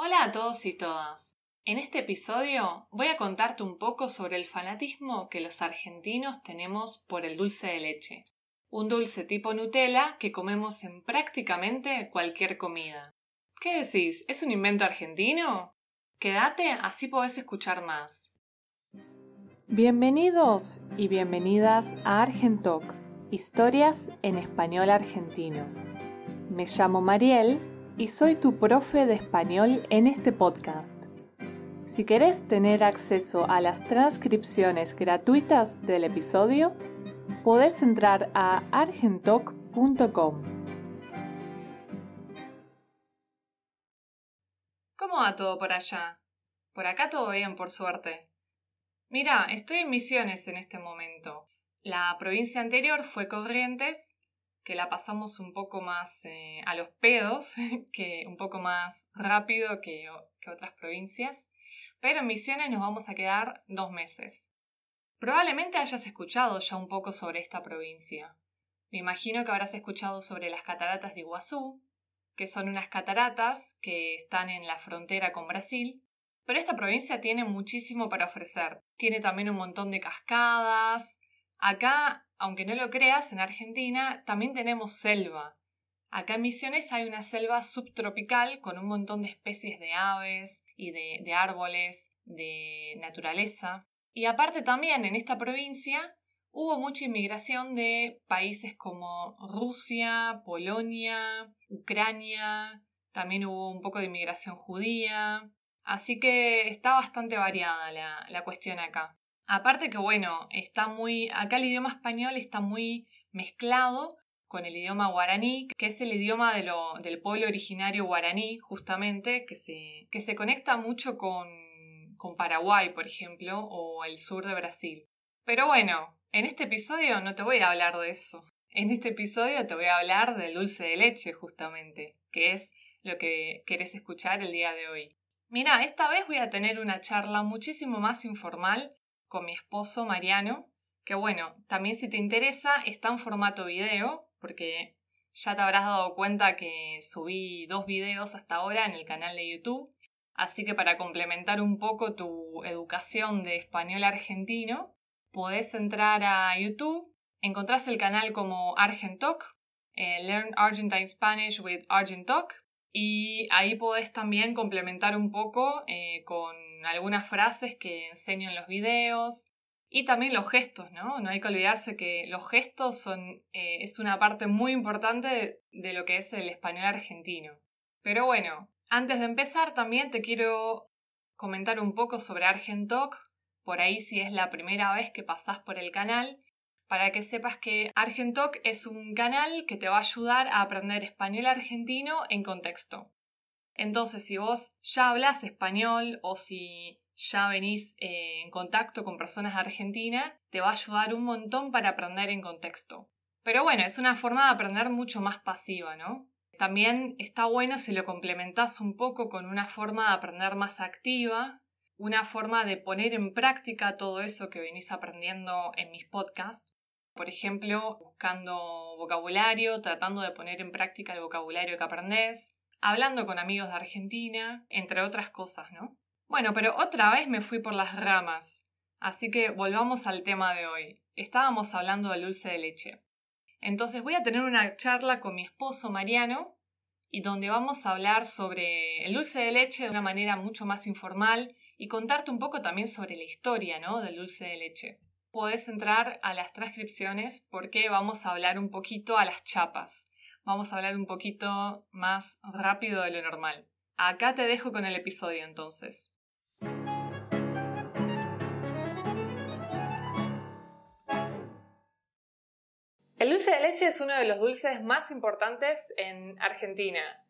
Hola a todos y todas. En este episodio voy a contarte un poco sobre el fanatismo que los argentinos tenemos por el dulce de leche, un dulce tipo Nutella que comemos en prácticamente cualquier comida. ¿Qué decís? ¿Es un invento argentino? Quédate, así podés escuchar más. Bienvenidos y bienvenidas a Argentoc, historias en español argentino. Me llamo Mariel y soy tu profe de español en este podcast. Si querés tener acceso a las transcripciones gratuitas del episodio, podés entrar a argentoc.com. ¿Cómo va todo por allá? Por acá todo bien, por suerte. Mira, estoy en Misiones en este momento. La provincia anterior fue Corrientes que la pasamos un poco más eh, a los pedos, que un poco más rápido que, que otras provincias, pero en Misiones nos vamos a quedar dos meses. Probablemente hayas escuchado ya un poco sobre esta provincia. Me imagino que habrás escuchado sobre las cataratas de Iguazú, que son unas cataratas que están en la frontera con Brasil, pero esta provincia tiene muchísimo para ofrecer. Tiene también un montón de cascadas. Acá aunque no lo creas, en Argentina también tenemos selva. Acá en Misiones hay una selva subtropical con un montón de especies de aves y de, árboles, de naturaleza. Y aparte también en esta provincia hubo mucha inmigración de países como Rusia, Polonia, Ucrania, también hubo un poco de inmigración judía, así que está bastante variada la cuestión acá. Aparte que, bueno, está muy. Acá el idioma español está muy mezclado con el idioma guaraní, que es el idioma de lo, del pueblo originario guaraní, justamente, que se, que se conecta mucho con, con Paraguay, por ejemplo, o el sur de Brasil. Pero bueno, en este episodio no te voy a hablar de eso. En este episodio te voy a hablar del dulce de leche, justamente, que es lo que querés escuchar el día de hoy. Mira, esta vez voy a tener una charla muchísimo más informal con mi esposo Mariano, que bueno, también si te interesa está en formato video, porque ya te habrás dado cuenta que subí dos videos hasta ahora en el canal de YouTube, así que para complementar un poco tu educación de español argentino, podés entrar a YouTube, encontrás el canal como Argentalk, eh, Learn Argentine Spanish with Argentalk, y ahí podés también complementar un poco eh, con algunas frases que enseño en los videos y también los gestos, ¿no? No hay que olvidarse que los gestos son, eh, es una parte muy importante de, lo que es el español argentino. Pero bueno, antes de empezar también te quiero comentar un poco sobre Argentalk, por ahí si es la primera vez que pasás por el canal, para que sepas que Argentalk es un canal que te va a ayudar a aprender español argentino en contexto. Entonces, si vos ya hablas español o si ya venís eh, en contacto con personas de Argentina, te va a ayudar un montón para aprender en contexto. Pero bueno, es una forma de aprender mucho más pasiva, ¿no? También está bueno si lo complementás un poco con una forma de aprender más activa, una forma de poner en práctica todo eso que venís aprendiendo en mis podcasts. Por ejemplo, buscando vocabulario, tratando de poner en práctica el vocabulario que aprendés, hablando con amigos de Argentina, entre otras cosas, ¿no? Bueno, pero otra vez me fui por las ramas, así que volvamos al tema de hoy. Estábamos hablando del dulce de leche. Entonces voy a tener una charla con mi esposo Mariano y donde vamos a hablar sobre el dulce de leche de una manera mucho más informal y contarte un poco también sobre la historia ¿no? del dulce de leche. Puedes entrar a las transcripciones porque vamos a hablar un poquito a las chapas vamos a hablar un poquito más rápido de lo normal. Acá te dejo con el episodio entonces. El dulce de leche es uno de los dulces más importantes en Argentina.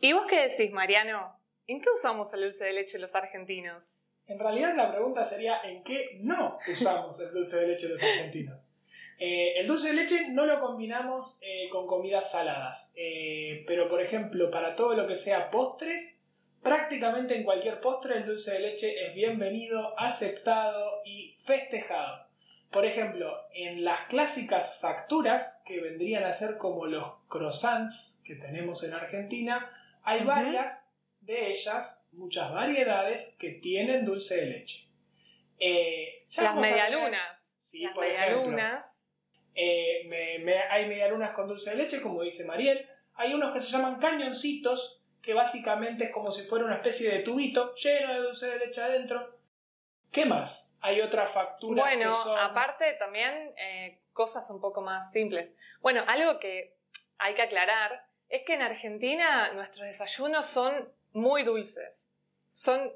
¿Y vos qué decís, Mariano? ¿En qué usamos el dulce de leche los argentinos? En realidad la pregunta sería ¿en qué no usamos el dulce de leche los argentinos? Eh, el dulce de leche no lo combinamos eh, con comidas saladas, eh, pero por ejemplo, para todo lo que sea postres, prácticamente en cualquier postre el dulce de leche es bienvenido, aceptado y festejado. Por ejemplo, en las clásicas facturas, que vendrían a ser como los croissants que tenemos en Argentina, hay varias de ellas, muchas variedades que tienen dulce de leche. Las medialunas. Sí, Las por ejemplo. Eh, me- me- hay medialunas con dulce de leche, como dice Mariel. Hay unos que se llaman cañoncitos, que básicamente es como si fuera una especie de tubito lleno de dulce de leche adentro. ¿Qué más? Hay otras facturas Bueno, que son... aparte también eh, cosas un poco más simples. Bueno, algo que hay que aclarar es que en Argentina nuestros desayunos son muy dulces. Son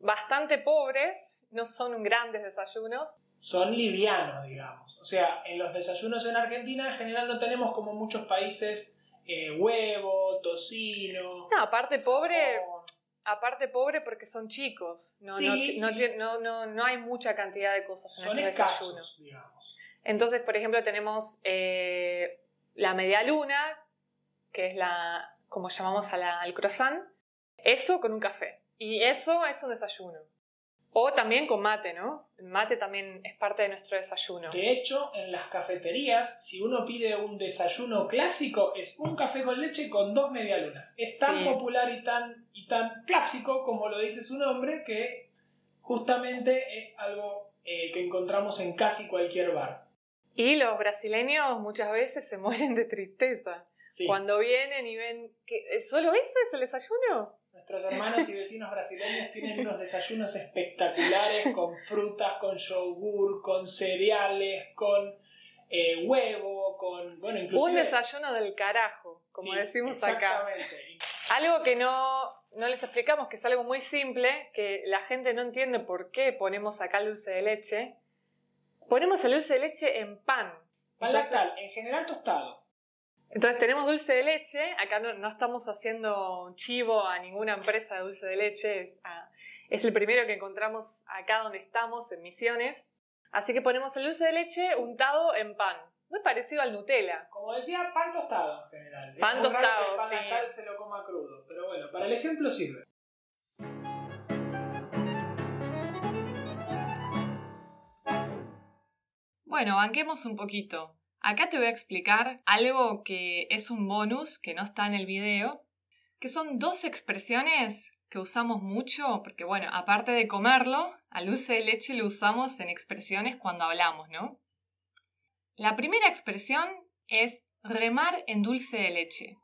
bastante pobres, no son grandes desayunos. son livianos, digamos. O sea, en los desayunos en Argentina en general no tenemos como muchos países eh, huevo, tocino. No, aparte pobre, jamón. aparte pobre porque son chicos. No, Sí, no, sí. no, no, no hay mucha cantidad de cosas en son desayunos. escasos, digamos. Entonces, por ejemplo, tenemos eh, la media luna, que es la, como llamamos a la- al croissant, eso con un café. Y eso es un desayuno. O también con mate, ¿no? El mate también es parte de nuestro desayuno. De hecho, en las cafeterías, si uno pide un desayuno clásico, es un café con leche con dos medialunas. Es tan Sí. popular y tan, y tan clásico como lo dice su nombre que justamente es algo eh, que encontramos en casi cualquier bar. Y los brasileños muchas veces se mueren de tristeza. Sí. Cuando vienen y ven que ¿eh, solo eso es el desayuno. Nuestros hermanos y vecinos brasileños tienen unos desayunos espectaculares con frutas, con yogur, con cereales, con eh, huevo, con... Bueno, inclusive... Un desayuno del carajo, como Sí, decimos acá. exactamente. Algo que no, no les explicamos, que es algo muy simple, que la gente no entiende por qué ponemos acá el dulce de leche. Ponemos el dulce de leche en pan. Pan Entonces- lactal, en general tostado. Entonces tenemos dulce de leche, acá no, no estamos haciendo chivo a ninguna empresa de dulce de leche, es, ah, es el primero que encontramos acá donde estamos, en Misiones. Así que ponemos el dulce de leche untado en pan, muy parecido al Nutella. Como decía, pan tostado en general. Es Pan muy raro que tostado, el pan sí. lactal se lo coma crudo. Pero bueno, para el ejemplo sirve. Bueno, banquemos un poquito. Acá te voy a explicar algo que es un bonus que no está en el video, que son dos expresiones que usamos mucho, porque bueno, aparte de comerlo, al dulce de leche lo usamos en expresiones cuando hablamos, ¿no? La primera expresión es remar en dulce de leche.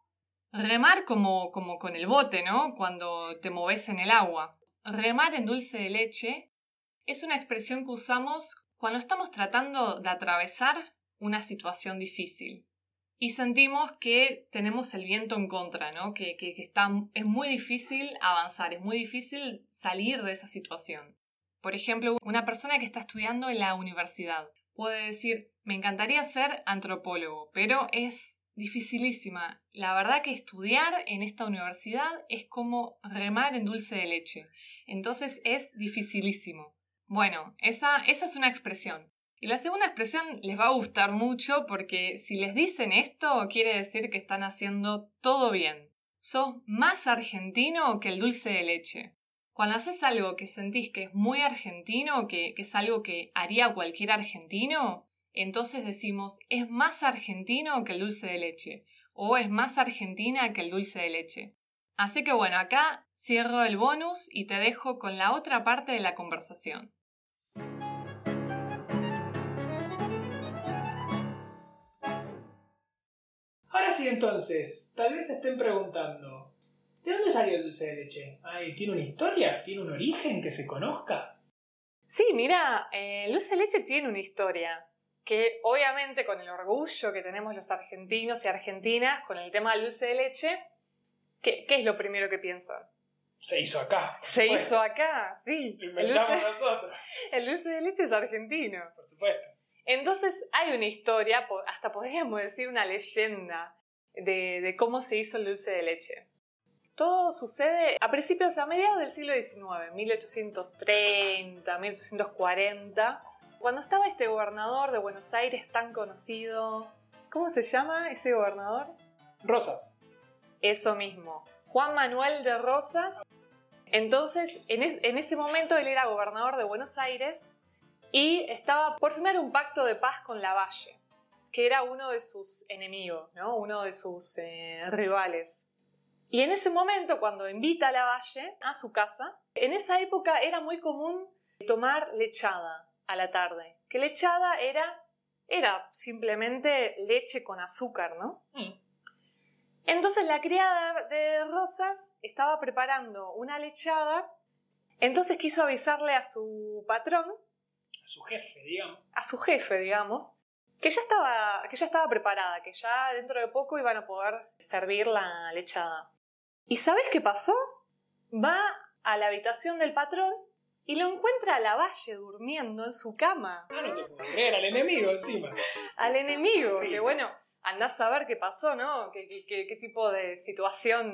Remar como, como con el bote, ¿no? Cuando te moves en el agua. Remar en dulce de leche es una expresión que usamos cuando estamos tratando de atravesar una situación difícil y sentimos que tenemos el viento en contra, ¿no? que, que- está, es muy difícil avanzar, es muy difícil salir de esa situación. Por ejemplo, una persona que está estudiando en la universidad puede decir, me encantaría ser antropólogo, pero es dificilísima. La verdad que estudiar en esta universidad es como remar en dulce de leche. Entonces es dificilísimo. Bueno, esa, esa es una expresión. Y la segunda expresión les va a gustar mucho porque si les dicen esto, quiere decir que están haciendo todo bien. Sos más argentino que el dulce de leche. Cuando haces algo que sentís que es muy argentino, que, que es algo que haría cualquier argentino, entonces decimos es más argentino que el dulce de leche o es más argentina que el dulce de leche. Así que bueno, acá cierro el bonus y te dejo con la otra parte de la conversación. Ahora sí, entonces, tal vez estén preguntando, ¿de dónde salió el dulce de leche? Ay, ¿Tiene una historia? ¿Tiene un origen que se conozca? Sí, mira, eh, el dulce de leche tiene una historia que obviamente con el orgullo que tenemos los argentinos y argentinas con el tema del dulce de leche, ¿qué, qué es lo primero que piensan? Se hizo acá. Se supuesto. hizo acá, sí. Lo El inventamos dulce, nosotros, el dulce de leche es argentino. por supuesto. Entonces hay una historia, hasta podríamos decir una leyenda de, de cómo se hizo el dulce de leche. Todo sucede a principios, a mediados del siglo XIX, 1830, 1840, cuando estaba este gobernador de Buenos Aires tan conocido. ¿Cómo se llama ese gobernador? Rosas. Eso mismo, Juan Manuel de Rosas. Entonces, en, es- en ese momento él era gobernador de Buenos Aires y estaba por firmar un pacto de paz con Lavalle, que era uno de sus enemigos, ¿no? uno de sus eh, rivales. Y en ese momento, cuando invita a la Valle a su casa, en esa época era muy común tomar lechada a la tarde. Que lechada era, era simplemente leche con azúcar, ¿no? Mm. Entonces la criada de Rosas estaba preparando una lechada, entonces quiso avisarle a su patrón, A su jefe, digamos. a su jefe, digamos, que ya estaba, que ya estaba preparada, que ya dentro de poco iban a poder servir la lechada. ¿Y sabes qué pasó? Va a la habitación del patrón y lo encuentra a la valle durmiendo en su cama. Ah, no te puedo creer, al enemigo encima. Al enemigo, que bueno, andás a ver qué pasó, ¿no? ¿Qué, qué- qué- tipo de situación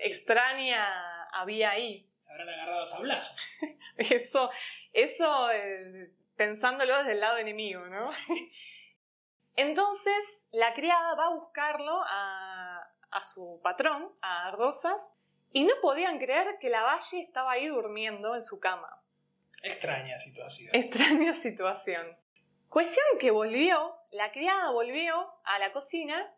extraña había ahí? Se habrán agarrado a sablazos. Eso, eso eh, pensándolo desde el lado enemigo, ¿no? Entonces la criada va a buscarlo a, a su patrón, a Rosas, y no podían creer que la valle estaba ahí durmiendo en su cama. Extraña situación. Extraña situación. Cuestión que volvió, la criada volvió a la cocina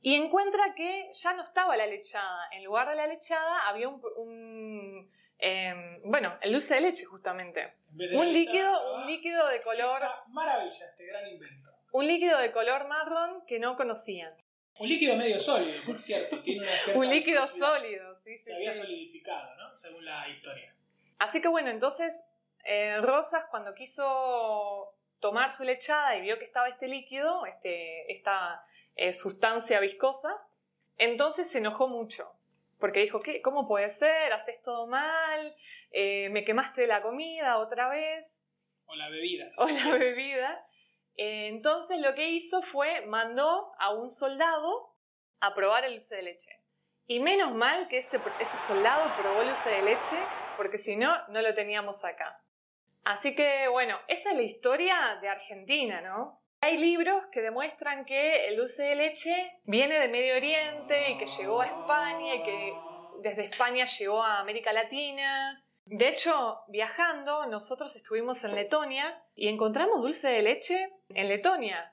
y encuentra que ya no estaba la lechada. En lugar de la lechada había un, un, em, bueno, el dulce de leche justamente. De Un líquido, un líquido de color, maravilla, este gran invento. Un líquido de color marrón que no conocían. Un líquido medio sólido, por cierto. Tiene una cierta Un líquido sólido, sí, sí, Se había solidificado, ¿no? Según la historia. Así que bueno, entonces eh, Rosas cuando quiso tomar su lechada y vio que estaba este líquido, este, esta eh, sustancia viscosa, entonces se enojó mucho. Porque dijo, ¿qué? ¿cómo puede ser? Haces todo mal, eh, me quemaste la comida otra vez, O la bebida. o la bebida. Entonces lo que hizo fue, mandó a un soldado a probar el dulce de leche. Y menos mal que ese, ese soldado probó el dulce de leche, porque si no, no lo teníamos acá. Así que bueno, esa es la historia de Argentina, ¿no? Hay libros que demuestran que el dulce de leche viene de Medio Oriente y que llegó a España y que desde España llegó a América Latina. De hecho, viajando, nosotros estuvimos en Letonia y encontramos dulce de leche en Letonia.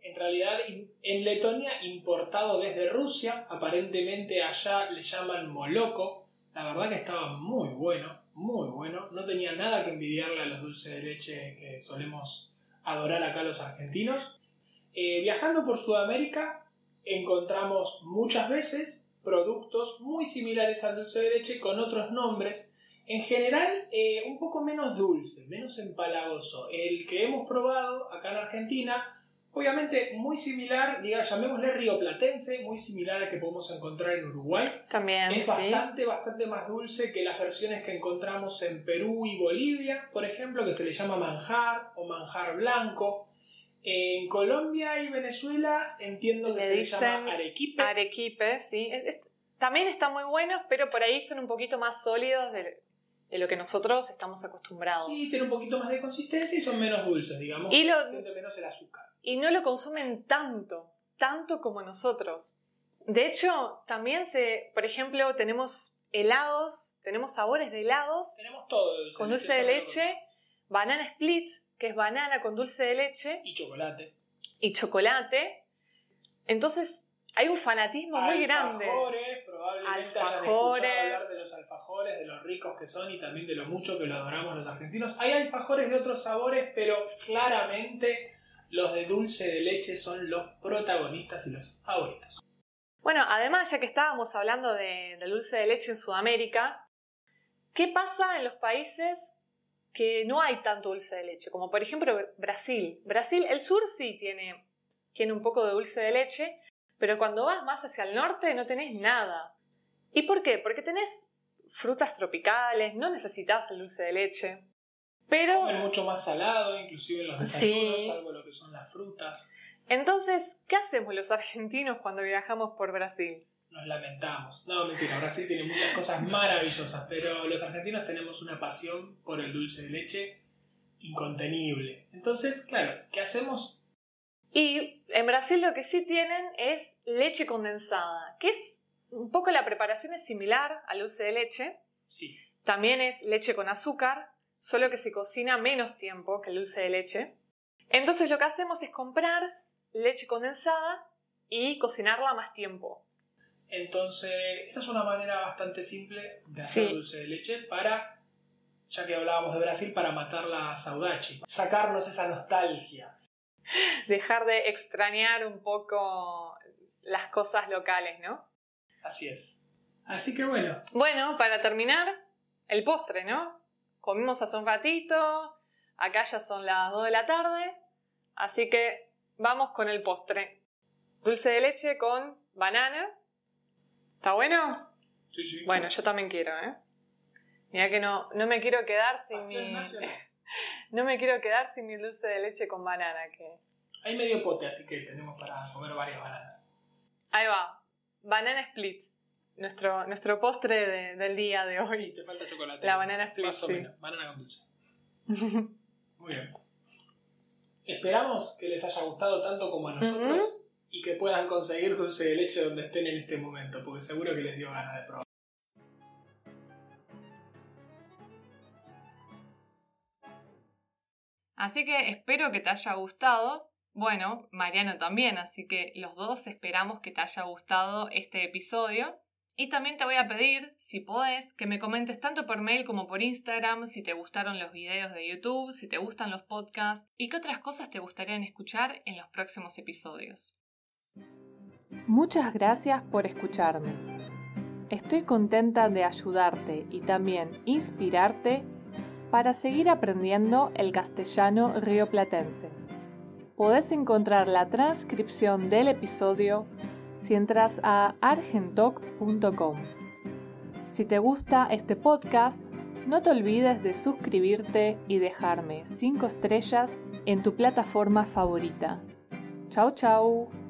En realidad, en Letonia, importado desde Rusia, aparentemente allá le llaman moloco. La verdad que estaba muy bueno, muy bueno. No tenía nada que envidiarle a los dulces de leche que solemos adorar acá los argentinos. Eh, viajando por Sudamérica, encontramos muchas veces productos muy similares al dulce de leche con otros nombres. En general, eh, un poco menos dulce, menos empalagoso. El que hemos probado acá en Argentina Obviamente muy similar, diga, llamémosle rioplatense, muy similar al que podemos encontrar en Uruguay. También, Es sí. bastante, bastante más dulce que las versiones que encontramos en Perú y Bolivia, por ejemplo, que se le llama manjar o manjar blanco. En Colombia y Venezuela entiendo que Le se le llama arequipe. Arequipe, sí. Es- es- también están muy buenos, pero por ahí son un poquito más sólidos de, de lo que nosotros estamos acostumbrados. Sí, tiene un poquito más de consistencia y son menos dulces, digamos. Y lo- menos el azúcar. y no lo consumen tanto, tanto como nosotros. De hecho, también se, por ejemplo, tenemos helados, tenemos sabores de helados Tenemos todo. el con dulce de leche, banana split, que es banana con dulce de leche Y chocolate. y chocolate. Entonces, hay un fanatismo muy grande. Alfajores, hayan escuchado hablar de los alfajores, de los ricos que son y también de lo mucho que lo adoramos los argentinos. Hay alfajores de otros sabores, pero claramente los de dulce de leche son los protagonistas y los favoritos. Bueno, además, ya que estábamos hablando de, dulce de leche en Sudamérica, ¿qué pasa en los países que no hay tanto dulce de leche? Como por ejemplo Brasil. Brasil, el sur sí tiene, tiene un poco de dulce de leche, pero cuando vas más hacia el norte no tenés nada. ¿Y por qué? Porque tenés frutas tropicales, no necesitas el dulce de leche. Pero Comen mucho más salado, inclusive en los desayunos, Sí. salvo lo que son las frutas. entonces, ¿qué hacemos los argentinos cuando viajamos por Brasil? Nos lamentamos. No, mentira, Brasil tiene muchas cosas maravillosas, pero los argentinos tenemos una pasión por el dulce de leche incontenible. Entonces, claro, ¿qué hacemos? Y en Brasil lo que sí tienen es leche condensada, que es un poco la preparación es similar al dulce de leche. Sí, También es leche con azúcar, solo que se cocina menos tiempo que el dulce de leche. Entonces lo que hacemos es comprar leche condensada y cocinarla más tiempo. Entonces, esa es una manera bastante simple de hacer Sí. dulce de leche para, ya que hablábamos de Brasil, para matar la saudade, sacarnos esa nostalgia. Dejar de extrañar un poco las cosas locales, ¿no? Así es. Así que bueno, Bueno, para terminar, el postre, ¿no? Comimos hace un ratito, acá ya son las 2 de la tarde, así que vamos con el postre. Dulce de leche con banana. ¿Está bueno? sí, sí. Bueno, yo también quiero, ¿eh? Mira que no, no me quiero quedar sin mi... nacional. No me quiero quedar sin mi dulce de leche con banana, que... Hay medio pote, así que tenemos para comer varias bananas. Ahí va. Banana split. Nuestro, nuestro postre de- del día de Sí, hoy. te falta chocolate. La banana split, Más o sí. menos, banana con dulce. Muy bien. Esperamos que les haya gustado tanto como a nosotros y que puedan conseguir dulce de leche donde estén en este momento, porque seguro que les dio ganas de probar. Así que espero que te haya gustado. Bueno, Mariano también, así que los dos esperamos que te haya gustado este episodio. Y también te voy a pedir, si podés, que me comentes tanto por mail como por Instagram si te gustaron los videos de YouTube, si te gustan los podcasts y qué otras cosas te gustarían escuchar en los próximos episodios. Muchas gracias por escucharme. Estoy contenta de ayudarte y también inspirarte para seguir aprendiendo el castellano rioplatense. Podés encontrar la transcripción del episodio si entras a argentoc.com. Si te gusta este podcast, no te olvides de suscribirte y dejarme 5 estrellas en tu plataforma favorita. Chau chau.